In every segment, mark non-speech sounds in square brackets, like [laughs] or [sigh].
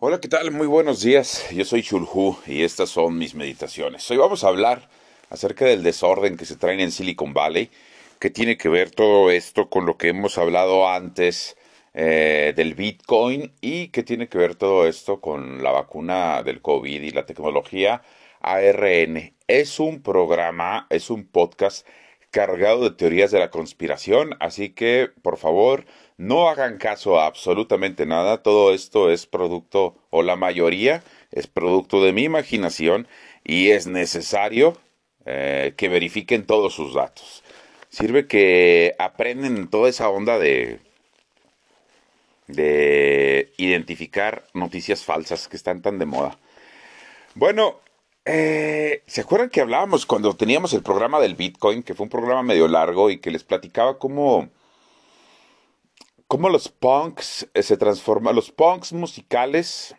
Hola, ¿qué tal? Muy buenos días. Yo soy Chulhu y estas son mis meditaciones. Hoy vamos a hablar acerca del desorden que se traen en Silicon Valley, que tiene que ver todo esto con lo que hemos hablado antes eh, del Bitcoin y que tiene que ver todo esto con la vacuna del COVID y la tecnología ARN. Es un programa, es un podcast cargado de teorías de la conspiración, así que por favor no hagan caso a absolutamente nada, todo esto es producto, o la mayoría, es producto de mi imaginación y es necesario eh, que verifiquen todos sus datos. Sirve que aprenden toda esa onda de, de identificar noticias falsas que están tan de moda. Bueno, eh, ¿se acuerdan que hablábamos cuando teníamos el programa del Bitcoin, que fue un programa medio largo y que les platicaba cómo cómo los punks eh, se transforman, los punks musicales,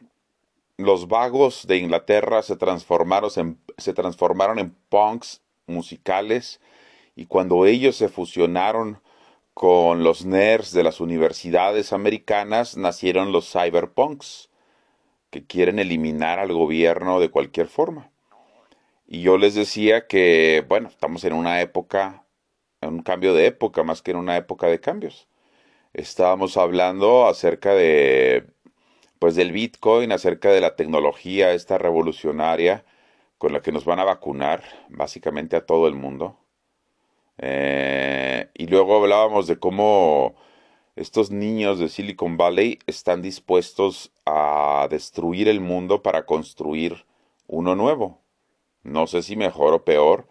los vagos de Inglaterra se transformaron en, se transformaron en punks musicales y cuando ellos se fusionaron con los nerds de las universidades americanas nacieron los cyberpunks que quieren eliminar al gobierno de cualquier forma. Y yo les decía que, bueno, estamos en una época, en un cambio de época más que en una época de cambios estábamos hablando acerca de pues del Bitcoin, acerca de la tecnología esta revolucionaria con la que nos van a vacunar básicamente a todo el mundo. Eh, y luego hablábamos de cómo estos niños de Silicon Valley están dispuestos a destruir el mundo para construir uno nuevo. No sé si mejor o peor,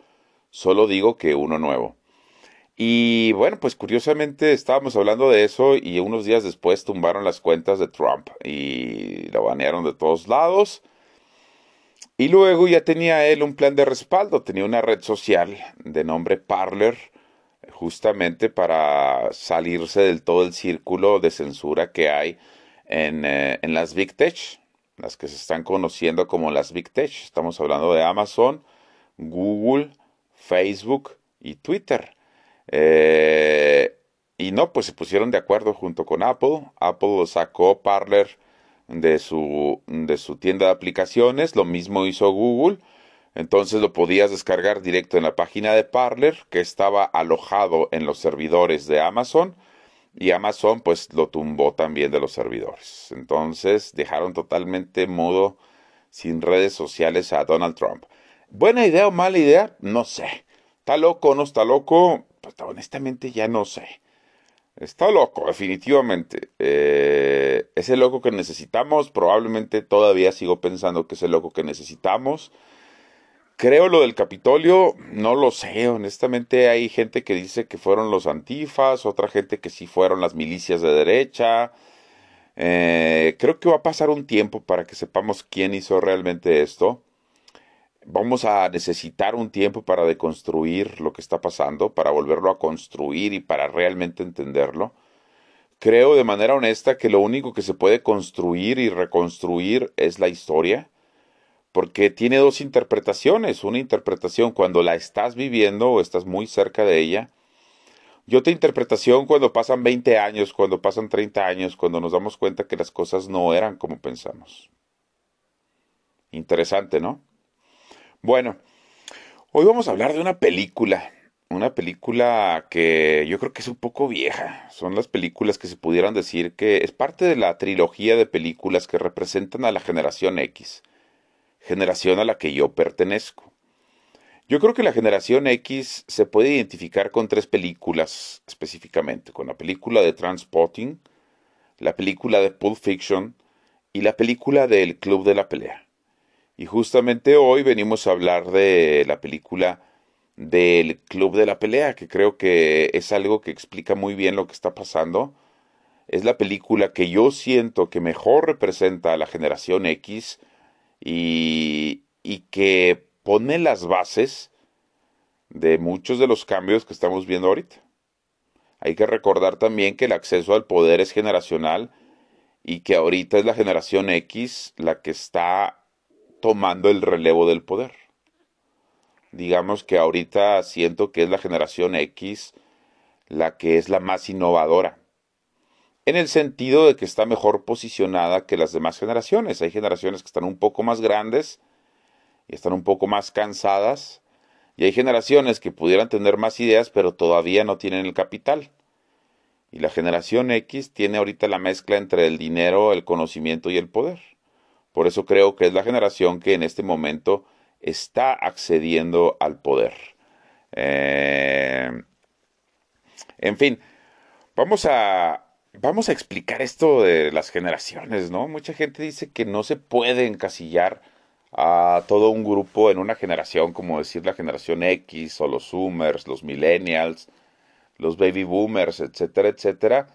solo digo que uno nuevo. Y bueno, pues curiosamente estábamos hablando de eso y unos días después tumbaron las cuentas de Trump y lo banearon de todos lados. Y luego ya tenía él un plan de respaldo, tenía una red social de nombre Parler, justamente para salirse del todo el círculo de censura que hay en, eh, en las Big Tech, las que se están conociendo como las Big Tech. Estamos hablando de Amazon, Google, Facebook y Twitter. Eh, y no, pues se pusieron de acuerdo junto con Apple. Apple sacó Parler de su, de su tienda de aplicaciones, lo mismo hizo Google. Entonces lo podías descargar directo en la página de Parler, que estaba alojado en los servidores de Amazon. Y Amazon pues lo tumbó también de los servidores. Entonces dejaron totalmente mudo, sin redes sociales a Donald Trump. ¿Buena idea o mala idea? No sé. ¿Está loco o no está loco? Pues honestamente ya no sé. Está loco, definitivamente. Eh, es el loco que necesitamos. Probablemente todavía sigo pensando que es el loco que necesitamos. Creo lo del Capitolio, no lo sé. Honestamente hay gente que dice que fueron los antifas, otra gente que sí fueron las milicias de derecha. Eh, creo que va a pasar un tiempo para que sepamos quién hizo realmente esto vamos a necesitar un tiempo para deconstruir lo que está pasando, para volverlo a construir y para realmente entenderlo. Creo de manera honesta que lo único que se puede construir y reconstruir es la historia, porque tiene dos interpretaciones. Una interpretación cuando la estás viviendo o estás muy cerca de ella, y otra interpretación cuando pasan 20 años, cuando pasan 30 años, cuando nos damos cuenta que las cosas no eran como pensamos. Interesante, ¿no? Bueno, hoy vamos a hablar de una película, una película que yo creo que es un poco vieja. Son las películas que se pudieran decir que es parte de la trilogía de películas que representan a la generación X, generación a la que yo pertenezco. Yo creo que la generación X se puede identificar con tres películas específicamente, con la película de Transpotting, la película de Pulp Fiction y la película del Club de la Pelea. Y justamente hoy venimos a hablar de la película del Club de la Pelea, que creo que es algo que explica muy bien lo que está pasando. Es la película que yo siento que mejor representa a la generación X y, que pone las bases de muchos de los cambios que estamos viendo ahorita. Hay que recordar también que el acceso al poder es generacional y que ahorita es la generación X la que está tomando el relevo del poder. Digamos que ahorita siento que es la generación X la que es la más innovadora. En el sentido de que está mejor posicionada que las demás generaciones. Hay generaciones que están un poco más grandes y están un poco más cansadas, y hay generaciones que pudieran tener más ideas, pero todavía no tienen el capital. Y la generación X tiene ahorita la mezcla entre el dinero, el conocimiento y el poder. Por eso creo que es la generación que en este momento está accediendo al poder. Eh, en fin, vamos a, vamos a explicar esto de las generaciones, ¿no? Mucha gente dice que no se puede encasillar a todo un grupo en una generación, como decir la generación X o los Zoomers, los Millennials, los Baby Boomers, etcétera, etcétera,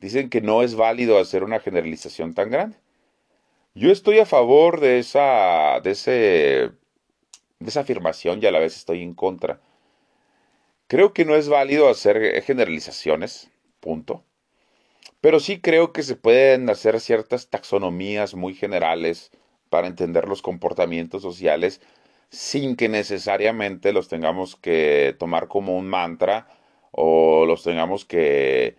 dicen que no es válido hacer una generalización tan grande. Yo estoy a favor de esa, de ese, de esa afirmación y a la vez estoy en contra. Creo que no es válido hacer generalizaciones, punto. Pero sí creo que se pueden hacer ciertas taxonomías muy generales, para entender los comportamientos sociales sin que necesariamente los tengamos que tomar como un mantra o los tengamos que,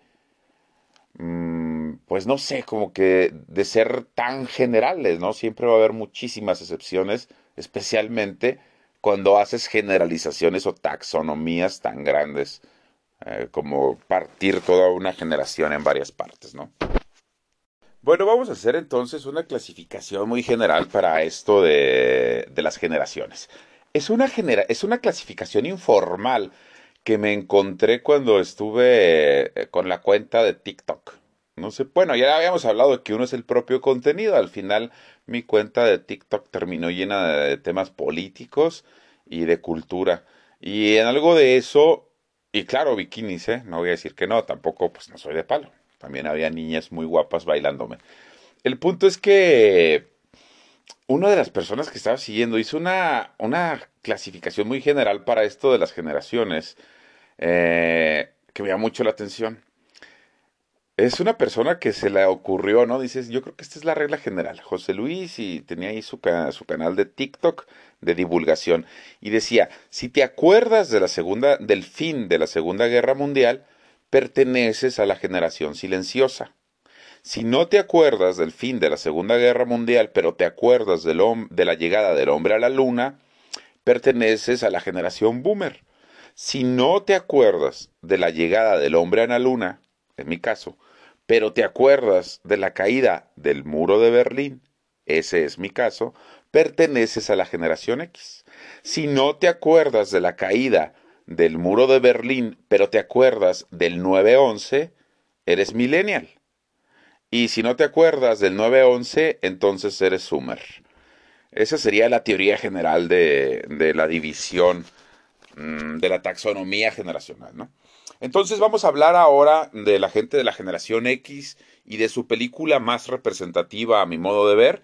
mm, pues no sé, como que de ser tan generales, ¿no? Siempre va a haber muchísimas excepciones, especialmente cuando haces generalizaciones o taxonomías tan grandes eh, como partir toda una generación en varias partes, ¿no? Bueno, vamos a hacer entonces una clasificación muy general para esto de, las generaciones. Es una, es una clasificación informal que me encontré cuando estuve eh, con la cuenta de TikTok. No sé, bueno, ya habíamos hablado de que uno es el propio contenido. Al final mi cuenta de TikTok terminó llena de temas políticos y de cultura. Y en algo de eso, y claro, bikinis, ¿eh? No voy a decir que no, tampoco, pues no soy de palo. También había niñas muy guapas bailándome. El punto es que una de las personas que estaba siguiendo hizo una, una clasificación muy general para esto de las generaciones eh, que me llama mucho la atención. Es una persona que se le ocurrió, ¿no? Dices, yo creo que esta es la regla general. José Luis y tenía ahí su, su canal de TikTok de divulgación y decía, si te acuerdas de la segunda, del fin de la Segunda Guerra Mundial, perteneces a la generación silenciosa. Si no te acuerdas del fin de la Segunda Guerra Mundial, pero te acuerdas de la llegada del hombre a la luna, perteneces a la generación boomer. Si no te acuerdas de la llegada del hombre a la luna, en mi caso, pero te acuerdas de la caída del muro de Berlín, ese es mi caso, perteneces a la generación X. Si no te acuerdas de la caída del muro de Berlín, pero te acuerdas del 9-11, eres millennial. Y si no te acuerdas del 9-11, entonces eres Sumer. Esa sería la teoría general de, de la división mm, de la taxonomía generacional, ¿no? Entonces vamos a hablar ahora de la gente de la generación X y de su película más representativa a mi modo de ver,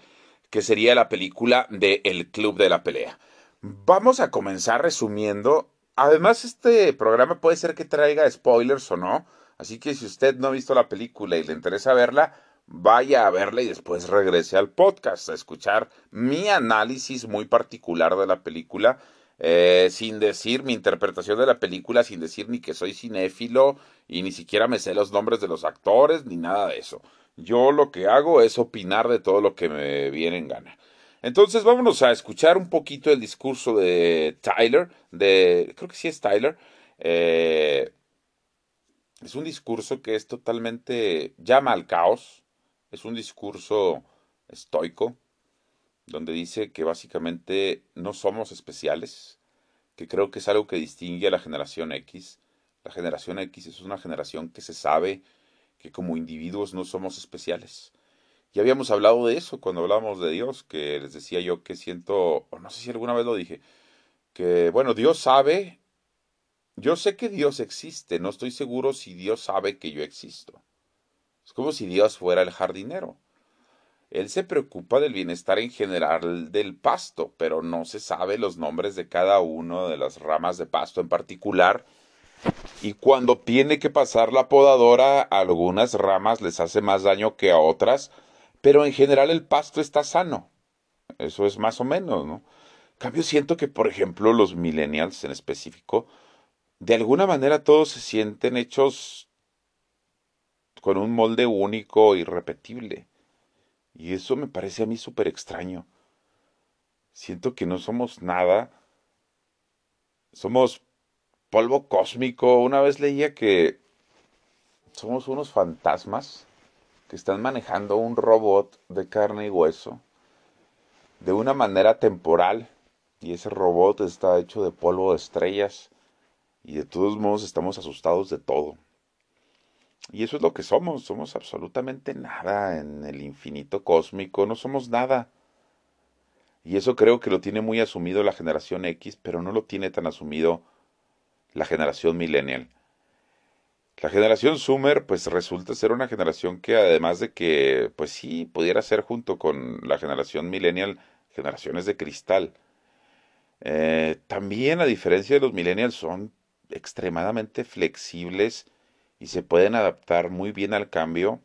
que sería la película de El Club de la Pelea. Vamos a comenzar resumiendo Además, este programa puede ser que traiga spoilers o no. Así que si usted no ha visto la película y le interesa verla, vaya a verla y después regrese al podcast a escuchar mi análisis muy particular de la película. Eh, sin decir mi interpretación de la película, sin decir ni que soy cinéfilo y ni siquiera me sé los nombres de los actores ni nada de eso. Yo lo que hago es opinar de todo lo que me viene en gana. Entonces vámonos a escuchar un poquito el discurso de Tyler, de, creo que sí es Tyler. Eh, es un discurso que es totalmente, llama al caos, es un discurso estoico, donde dice que básicamente no somos especiales, que creo que es algo que distingue a la generación X. La generación X es una generación que se sabe que como individuos no somos especiales ya habíamos hablado de eso cuando hablábamos de Dios, que les decía yo que siento, o no sé si alguna vez lo dije, que bueno, Dios sabe, yo sé que Dios existe, no estoy seguro si Dios sabe que yo existo. Es como si Dios fuera el jardinero. Él se preocupa del bienestar en general del pasto, pero no se sabe los nombres de cada una de las ramas de pasto en particular. Y cuando tiene que pasar la podadora, a algunas ramas les hace más daño que a otras, pero en general el pasto está sano. Eso es más o menos, ¿no? Cambio, siento que, por ejemplo, los millennials en específico, de alguna manera todos se sienten hechos con un molde único, irrepetible. Y eso me parece a mí súper extraño. Siento que no somos nada. Somos polvo cósmico. Una vez leía que somos unos fantasmas que están manejando un robot de carne y hueso de una manera temporal. Y ese robot está hecho de polvo de estrellas. Y de todos modos estamos asustados de todo. Y eso es lo que somos. Somos absolutamente nada en el infinito cósmico. No somos nada. Y eso creo que lo tiene muy asumido la generación X, pero no lo tiene tan asumido la generación millennial. La generación Sumer, pues resulta ser una generación que además de que, pues sí, pudiera ser junto con la generación millennial, generaciones de cristal. Eh, también, a diferencia de los millennials, son extremadamente flexibles y se pueden adaptar muy bien al cambio,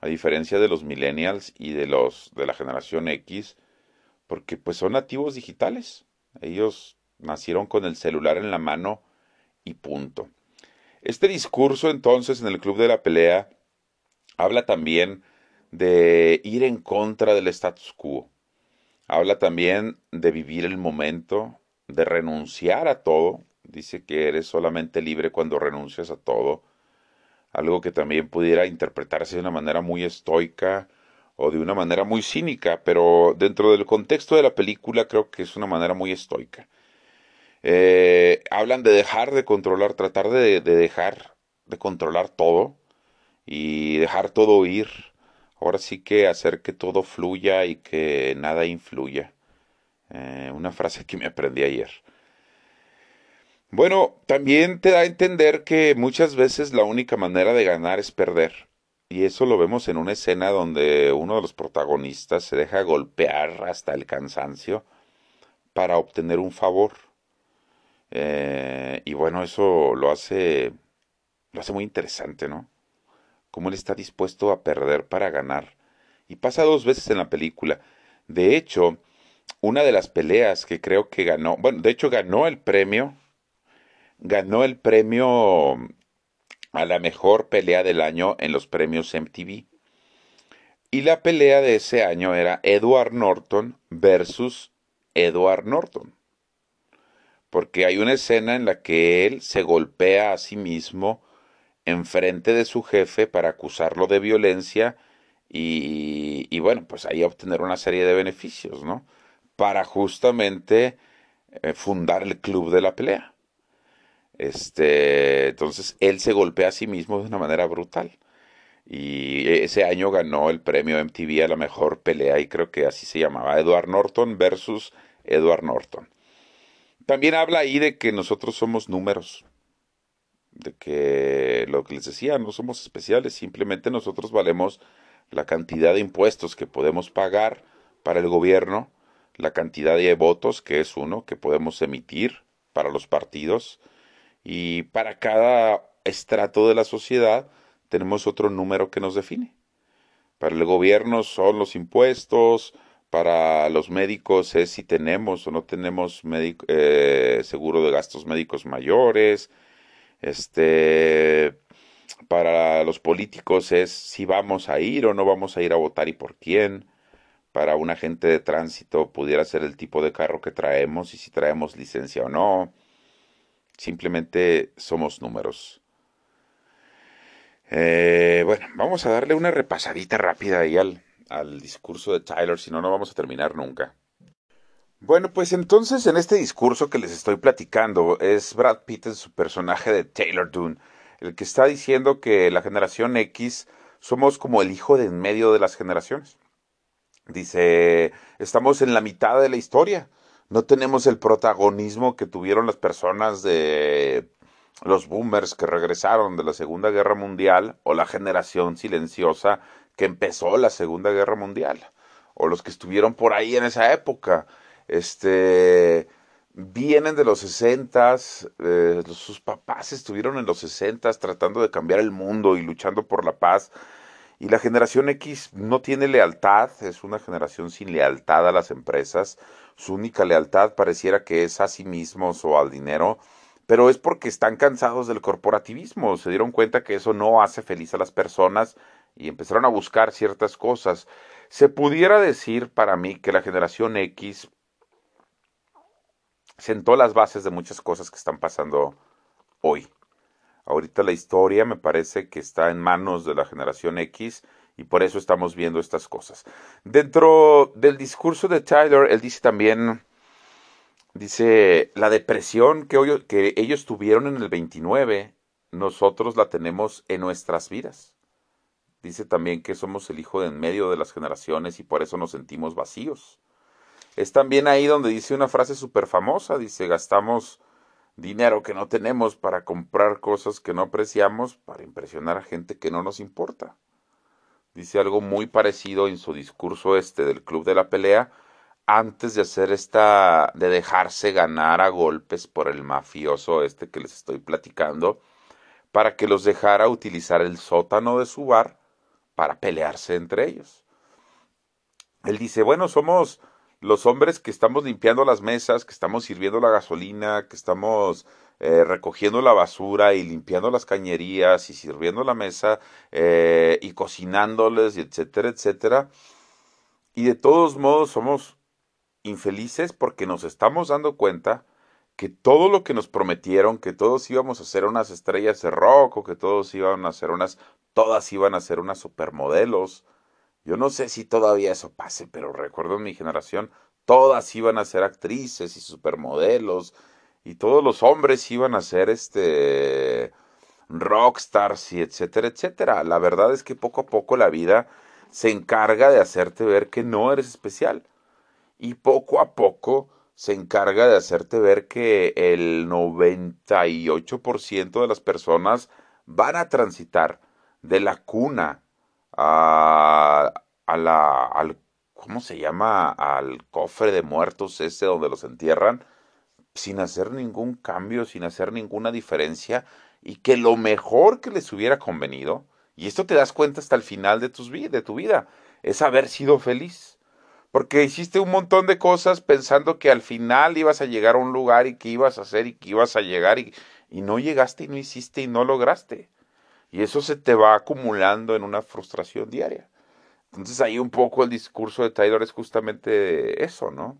a diferencia de los millennials y de los de la generación X, porque pues son nativos digitales. Ellos nacieron con el celular en la mano y punto. Este discurso entonces en el Club de la Pelea habla también de ir en contra del status quo. Habla también de vivir el momento, de renunciar a todo. Dice que eres solamente libre cuando renuncias a todo. Algo que también pudiera interpretarse de una manera muy estoica o de una manera muy cínica, pero dentro del contexto de la película creo que es una manera muy estoica. Eh, hablan de dejar de controlar, tratar de, dejar de controlar todo y dejar todo ir. Ahora sí que hacer que todo fluya y que nada influya. Eh, una frase que me aprendí ayer. Bueno, también te da a entender que muchas veces la única manera de ganar es perder. Y eso lo vemos en una escena donde uno de los protagonistas se deja golpear hasta el cansancio para obtener un favor. Eh, y bueno, eso lo hace, lo hace muy interesante, ¿no? Cómo él está dispuesto a perder para ganar. Y pasa dos veces en la película. De hecho, una de las peleas que creo que ganó, bueno, de hecho ganó el premio, ganó el premio a la mejor pelea del año en los premios MTV. Y la pelea de ese año era Edward Norton versus Edward Norton porque hay una escena en la que él se golpea a sí mismo enfrente de su jefe para acusarlo de violencia y, bueno, pues ahí obtener una serie de beneficios, ¿no? Para justamente eh, fundar el club de la pelea. Este, entonces él se golpea a sí mismo de una manera brutal. Y ese año ganó el premio MTV a la mejor pelea y creo que así se llamaba, Edward Norton versus Edward Norton. También habla ahí de que nosotros somos números, de que lo que les decía, no somos especiales, simplemente nosotros valemos la cantidad de impuestos que podemos pagar para el gobierno, la cantidad de votos, que es uno, que podemos emitir para los partidos, y para cada estrato de la sociedad tenemos otro número que nos define. Para el gobierno son los impuestos, para los médicos es si tenemos o no tenemos eh, seguro de gastos médicos mayores. Este, para los políticos es si vamos a ir o no vamos a ir a votar y por quién. Para un agente de tránsito pudiera ser el tipo de carro que traemos y si traemos licencia o no. Simplemente somos números. Eh, bueno, vamos a darle una repasadita rápida ahí al, al discurso de Tyler, si no, no vamos a terminar nunca. Bueno, pues entonces en este discurso que les estoy platicando es Brad Pitt en su personaje de Taylor Dune, el que está diciendo que la generación X somos como el hijo de en medio de las generaciones. Dice, estamos en la mitad de la historia, no tenemos el protagonismo que tuvieron las personas de los boomers que regresaron de la Segunda Guerra Mundial o la generación silenciosa que empezó la Segunda Guerra Mundial, o los que estuvieron por ahí en esa época. Este, vienen de los sesentas, eh, sus papás estuvieron en los sesentas tratando de cambiar el mundo y luchando por la paz. Y la generación X no tiene lealtad, es una generación sin lealtad a las empresas. Su única lealtad pareciera que es a sí mismos o al dinero. pero es porque están cansados del corporativismo, se dieron cuenta que eso no hace feliz a las personas y empezaron a buscar ciertas cosas. Se pudiera decir para mí que la generación X sentó las bases de muchas cosas que están pasando hoy. Ahorita la historia me parece que está en manos de la generación X y por eso estamos viendo estas cosas. Dentro del discurso de Tyler, él dice también, dice, la depresión que, que ellos tuvieron en el 29, nosotros la tenemos en nuestras vidas. Dice también que somos el hijo de en medio de las generaciones y por eso nos sentimos vacíos. Es también ahí donde dice una frase súper famosa, dice, gastamos dinero que no tenemos para comprar cosas que no apreciamos para impresionar a gente que no nos importa. Dice algo muy parecido en su discurso este del Club de la Pelea, antes de hacer esta, de dejarse ganar a golpes por el mafioso este que les estoy platicando, para que los dejara utilizar el sótano de su bar para pelearse entre ellos. Él dice, bueno, somos los hombres que estamos limpiando las mesas, que estamos sirviendo la gasolina, que estamos eh, recogiendo la basura y limpiando las cañerías y sirviendo la mesa eh, y cocinándoles, etcétera, etcétera. Y de todos modos somos infelices porque nos estamos dando cuenta que todo lo que nos prometieron, que todos íbamos a ser unas estrellas de rock o que todos iban a ser unas, todas iban a ser unas supermodelos. Yo no sé si todavía eso pase, pero recuerdo en mi generación, todas iban a ser actrices y supermodelos y todos los hombres iban a ser este rockstars y etcétera, etcétera. La verdad es que poco a poco la vida se encarga de hacerte ver que no eres especial y poco a poco se encarga de hacerte ver que el 98% de las personas van a transitar de la cuna a, a la, al, ¿cómo se llama? Al cofre de muertos ese donde los entierran, sin hacer ningún cambio, sin hacer ninguna diferencia, y que lo mejor que les hubiera convenido, y esto te das cuenta hasta el final de, tus, de tu vida, es haber sido feliz porque hiciste un montón de cosas pensando que al final ibas a llegar a un lugar y que ibas a hacer y que ibas a llegar y, y no llegaste y no hiciste y no lograste. Y eso se te va acumulando en una frustración diaria. Entonces ahí un poco el discurso de Taylor es justamente eso, ¿no?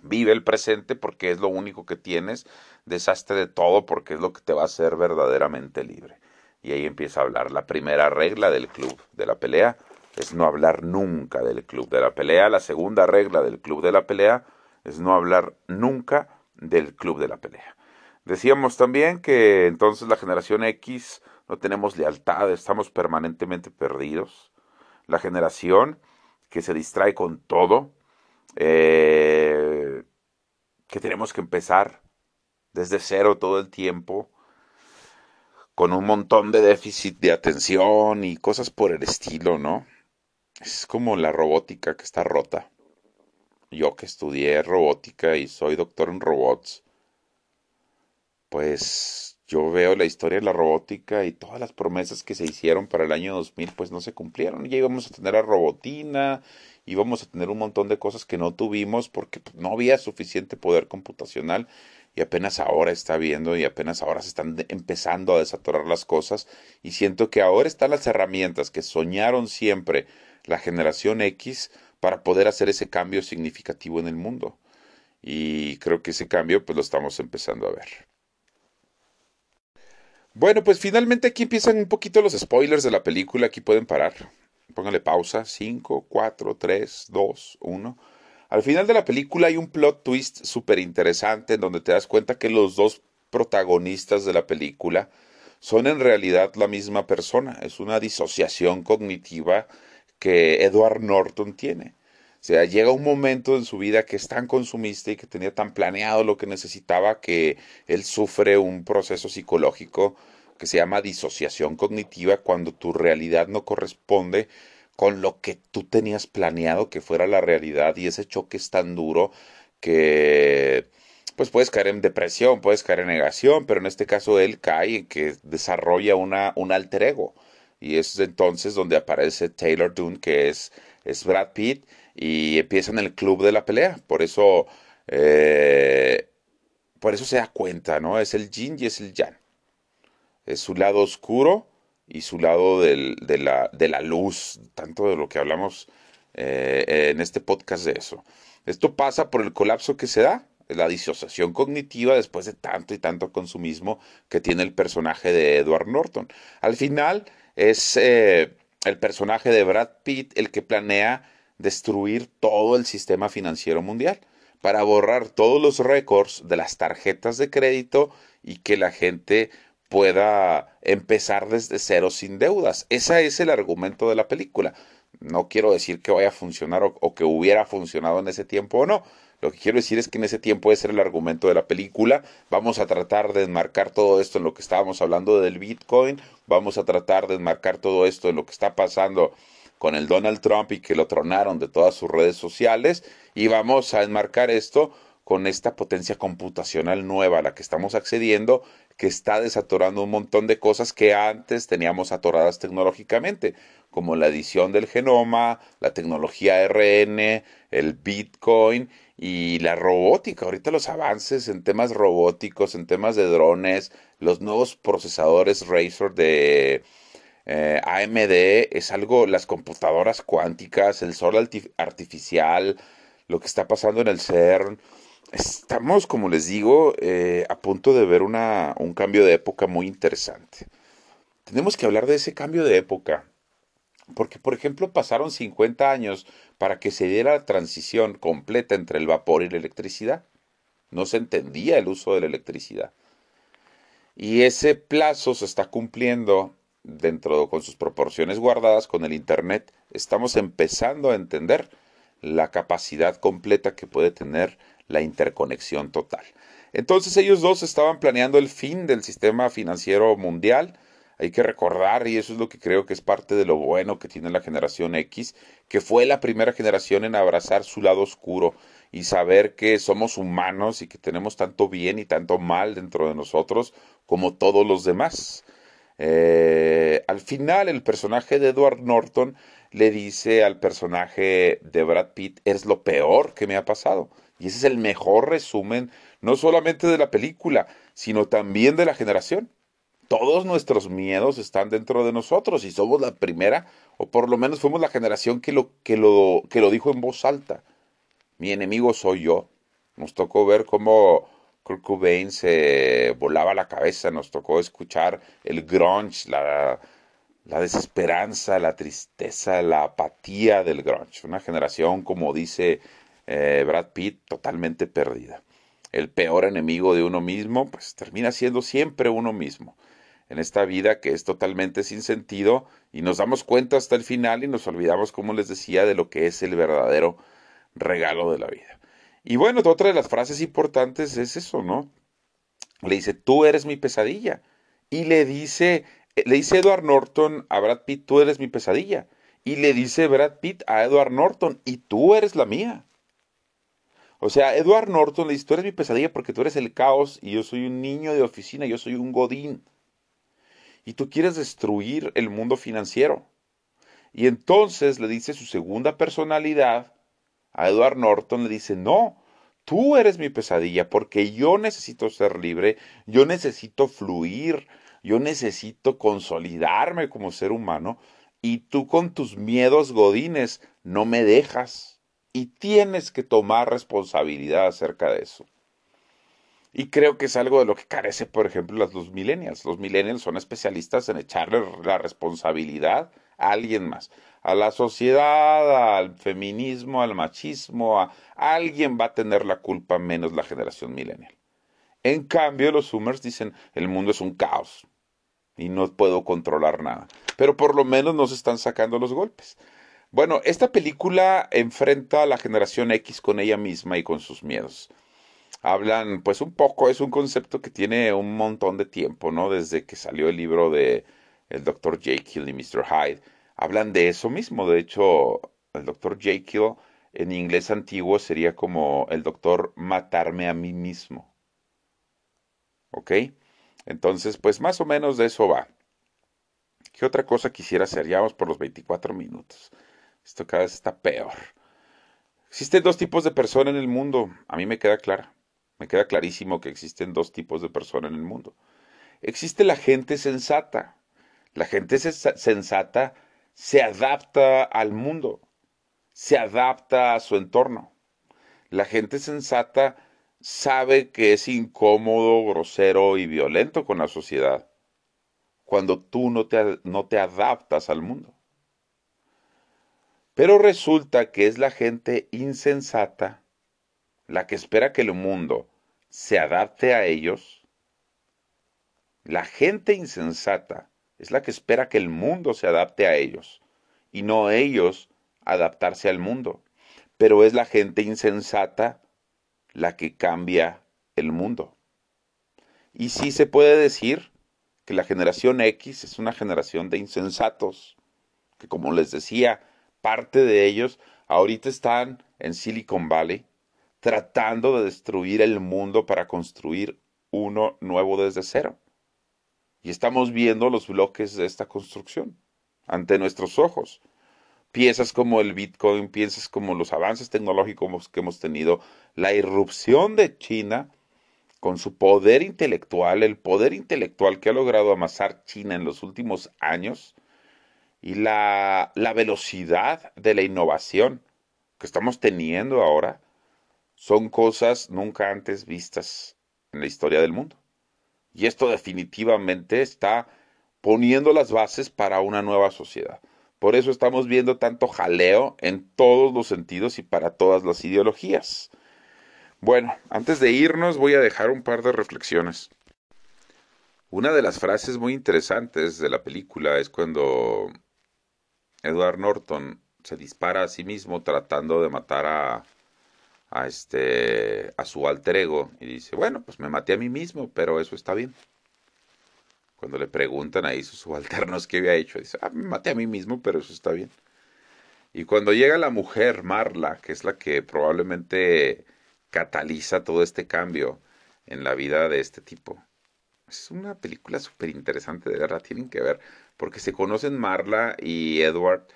Vive el presente porque es lo único que tienes, deshazte de todo porque es lo que te va a hacer verdaderamente libre. Y ahí empieza a hablar la primera regla del club de la pelea, es no hablar nunca del club de la pelea. La segunda regla del club de la pelea es no hablar nunca del club de la pelea. Decíamos también que entonces la generación X no tenemos lealtad, estamos permanentemente perdidos. La generación que se distrae con todo, eh, que tenemos que empezar desde cero todo el tiempo, con un montón de déficit de atención y cosas por el estilo, ¿no? Es como la robótica que está rota. Yo que estudié robótica y soy doctor en robots, pues yo veo la historia de la robótica y todas las promesas que se hicieron para el año 2000 pues no se cumplieron. Ya íbamos a tener a robotina, íbamos a tener un montón de cosas que no tuvimos porque pues, no había suficiente poder computacional y apenas ahora está viendo y apenas ahora se están empezando a desatorar las cosas y siento que ahora están las herramientas que soñaron siempre la generación X para poder hacer ese cambio significativo en el mundo. Y creo que ese cambio pues lo estamos empezando a ver. Bueno, pues finalmente aquí empiezan un poquito los spoilers de la película. Aquí pueden parar. Póngale pausa. 5, 4, 3, 2, 1. Al final de la película hay un plot twist súper interesante en donde te das cuenta que los dos protagonistas de la película son en realidad la misma persona. Es una disociación cognitiva que Edward Norton tiene. Sea, llega un momento en su vida que es tan consumista y que tenía tan planeado lo que necesitaba que él sufre un proceso psicológico que se llama disociación cognitiva cuando tu realidad no corresponde con lo que tú tenías planeado que fuera la realidad y ese choque es tan duro que pues puedes caer en depresión, puedes caer en negación, pero en este caso él cae en que desarrolla una, un alter ego. Y es entonces donde aparece Taylor Dune, que es, es Brad Pitt, y empieza en el club de la pelea. Por eso, eh, por eso se da cuenta, ¿no? Es el yin y es el yang. Es su lado oscuro y su lado de, la, de, la, luz, tanto de lo que hablamos eh, en este podcast de eso. Esto pasa por el colapso que se da, la disociación cognitiva después de tanto y tanto consumismo que tiene el personaje de Edward Norton. Al final es eh, el personaje de Brad Pitt el que planea destruir todo el sistema financiero mundial para borrar todos los récords de las tarjetas de crédito y que la gente pueda empezar desde cero sin deudas. Ese es el argumento de la película. No quiero decir que vaya a funcionar o, que hubiera funcionado en ese tiempo o no. Lo que quiero decir es que en ese tiempo ese era el argumento de la película. Vamos a tratar de enmarcar todo esto en lo que estábamos hablando del Bitcoin. Vamos a tratar de enmarcar todo esto en lo que está pasando con el Donald Trump y que lo tronaron de todas sus redes sociales. Y vamos a enmarcar esto con esta potencia computacional nueva a la que estamos accediendo, que está desatorando un montón de cosas que antes teníamos atoradas tecnológicamente, como la edición del genoma, la tecnología RN, el Bitcoin y la robótica. Ahorita los avances en temas robóticos, en temas de drones, los nuevos procesadores Razor de eh, AMD, es algo, las computadoras cuánticas, el sol artificial, lo que está pasando en el CERN Estamos, como les digo, eh, a punto de ver una, un cambio de época muy interesante. Tenemos que hablar de ese cambio de época, porque, por ejemplo, pasaron 50 años para que se diera la transición completa entre el vapor y la electricidad. No se entendía el uso de la electricidad. Y ese plazo se está cumpliendo dentro con sus proporciones guardadas con el Internet. Estamos empezando a entender la capacidad completa que puede tener la interconexión total. Entonces ellos dos estaban planeando el fin del sistema financiero mundial. Hay que recordar, y eso es lo que creo que es parte de lo bueno que tiene la generación X, que fue la primera generación en abrazar su lado oscuro y saber que somos humanos y que tenemos tanto bien y tanto mal dentro de nosotros como todos los demás. Eh, al final, el personaje de Edward Norton le dice al personaje de Brad Pitt, es lo peor que me ha pasado. Y ese es el mejor resumen, no solamente de la película, sino también de la generación. Todos nuestros miedos están dentro de nosotros y somos la primera, o por lo menos fuimos la generación que lo, que lo, que lo dijo en voz alta. Mi enemigo soy yo. Nos tocó ver cómo Kurt Cobain se volaba la cabeza, nos tocó escuchar el grunge, la, desesperanza, la tristeza, la apatía del grunge. Una generación, como dice eh, Brad Pitt totalmente perdida. El peor enemigo de uno mismo, pues termina siendo siempre uno mismo. En esta vida que es totalmente sin sentido y nos damos cuenta hasta el final y nos olvidamos, como les decía, de lo que es el verdadero regalo de la vida. Y bueno, otra de las frases importantes es eso, ¿no? Le dice, tú eres mi pesadilla. Y le dice, le dice Edward Norton a Brad Pitt, tú eres mi pesadilla. Y le dice Brad Pitt a Edward Norton, y tú eres la mía. O sea, Edward Norton le dice, tú eres mi pesadilla porque tú eres el caos y yo soy un niño de oficina, yo soy un godín. Y tú quieres destruir el mundo financiero. Y entonces le dice su segunda personalidad a Edward Norton, le dice, no, tú eres mi pesadilla porque yo necesito ser libre, yo necesito fluir, yo necesito consolidarme como ser humano y tú con tus miedos godines no me dejas y tienes que tomar responsabilidad acerca de eso. Y creo que es algo de lo que carece, por ejemplo, los millennials. Los millennials son especialistas en echarle la responsabilidad a alguien más, a la sociedad, al feminismo, al machismo, a alguien va a tener la culpa menos la generación millennial. En cambio, los Zoomers dicen, el mundo es un caos y no puedo controlar nada. Pero por lo menos nos están sacando los golpes. Bueno, esta película enfrenta a la generación X con ella misma y con sus miedos. Hablan, pues un poco, es un concepto que tiene un montón de tiempo, ¿no? Desde que salió el libro de el Dr. Jekyll y Mr. Hyde. Hablan de eso mismo. De hecho, el Dr. Jekyll en inglés antiguo sería como el doctor matarme a mí mismo. ¿Ok? Entonces, pues más o menos de eso va. ¿Qué otra cosa quisiera hacer? Ya vamos por los 24 minutos. Esto cada vez está peor. Existen dos tipos de personas en el mundo, a mí me queda clara. Me queda clarísimo que existen dos tipos de personas en el mundo. Existe la gente sensata. La gente sensata se adapta al mundo, se adapta a su entorno. La gente sensata sabe que es incómodo, grosero y violento con la sociedad cuando tú no te, no te adaptas al mundo. Pero resulta que es la gente insensata la que espera que el mundo se adapte a ellos. La gente insensata es la que espera que el mundo se adapte a ellos y no ellos adaptarse al mundo. Pero es la gente insensata la que cambia el mundo. Y sí se puede decir que la generación X es una generación de insensatos, que como les decía, parte de ellos ahorita están en Silicon Valley tratando de destruir el mundo para construir uno nuevo desde cero. Y estamos viendo los bloques de esta construcción ante nuestros ojos. Piezas como el Bitcoin, piezas como los avances tecnológicos que hemos tenido, la irrupción de China con su poder intelectual, el poder intelectual que ha logrado amasar China en los últimos años y la, la velocidad de la innovación que estamos teniendo ahora, son cosas nunca antes vistas en la historia del mundo. Y esto definitivamente está poniendo las bases para una nueva sociedad. Por eso estamos viendo tanto jaleo en todos los sentidos y para todas las ideologías. Bueno, antes de irnos voy a dejar un par de reflexiones. Una de las frases muy interesantes de la película es cuando Edward Norton se dispara a sí mismo tratando de matar a, a este a su alter ego y dice, bueno, pues me maté a mí mismo, pero eso está bien. Cuando le preguntan ahí sus subalternos qué había hecho, dice, ah, me maté a mí mismo, pero eso está bien. Y cuando llega la mujer, Marla, que es la que probablemente cataliza todo este cambio en la vida de este tipo. Es una película súper interesante, de verdad, tienen que ver, porque se conocen Marla y Edward.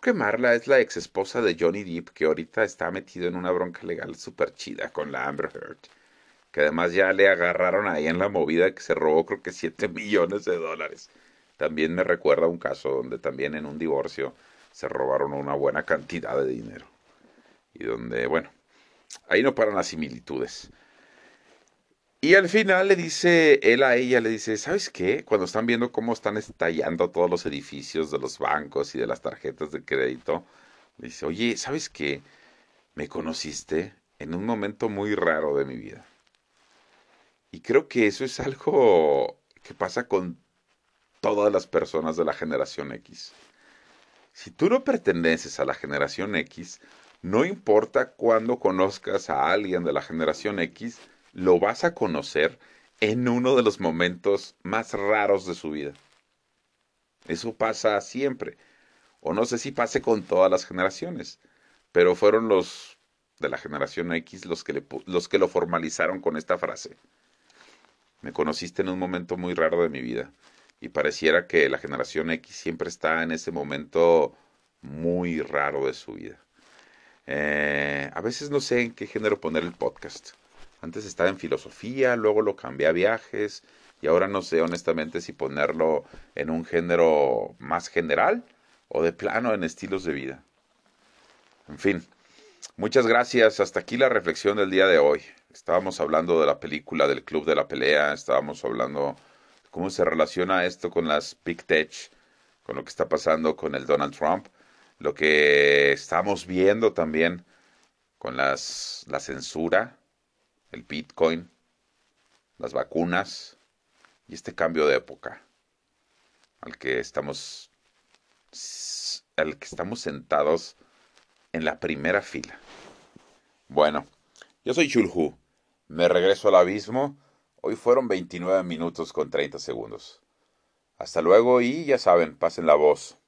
Creo que Marla es la ex esposa de Johnny Depp, que ahorita está metido en una bronca legal súper chida con la Amber Heard, que además ya le agarraron ahí en la movida que se robó creo que 7 [laughs] millones de dólares. También me recuerda un caso donde también en un divorcio se robaron una buena cantidad de dinero. Y donde, bueno, Ahí no paran las similitudes. Y al final le dice él a ella, le dice, ¿sabes qué? Cuando están viendo cómo están estallando todos los edificios de los bancos y de las tarjetas de crédito, le dice, oye, ¿sabes qué? Me conociste en un momento muy raro de mi vida. Y creo que eso es algo que pasa con todas las personas de la generación X. Si tú no perteneces a la generación X, no importa cuándo conozcas a alguien de la generación X, lo vas a conocer en uno de los momentos más raros de su vida. Eso pasa siempre. O no sé si pase con todas las generaciones, pero fueron los de la generación X los que, los que lo formalizaron con esta frase. Me conociste en un momento muy raro de mi vida y pareciera que la generación X siempre está en ese momento muy raro de su vida. Eh, a veces no sé en qué género poner el podcast. Antes estaba en filosofía, luego lo cambié a viajes y ahora no sé honestamente si ponerlo en un género más general o de plano en estilos de vida. En fin, muchas gracias. Hasta aquí la reflexión del día de hoy. Estábamos hablando de la película del Club de la Pelea, estábamos hablando de cómo se relaciona esto con las Big Tech, con lo que está pasando con el Donald Trump lo que estamos viendo también con las, la censura, el Bitcoin, las vacunas y este cambio de época al que estamos al que estamos sentados en la primera fila. Bueno, yo soy Chulhu. Me regreso al abismo. Hoy fueron 29 minutos con 30 segundos. Hasta luego y ya saben, pasen la voz.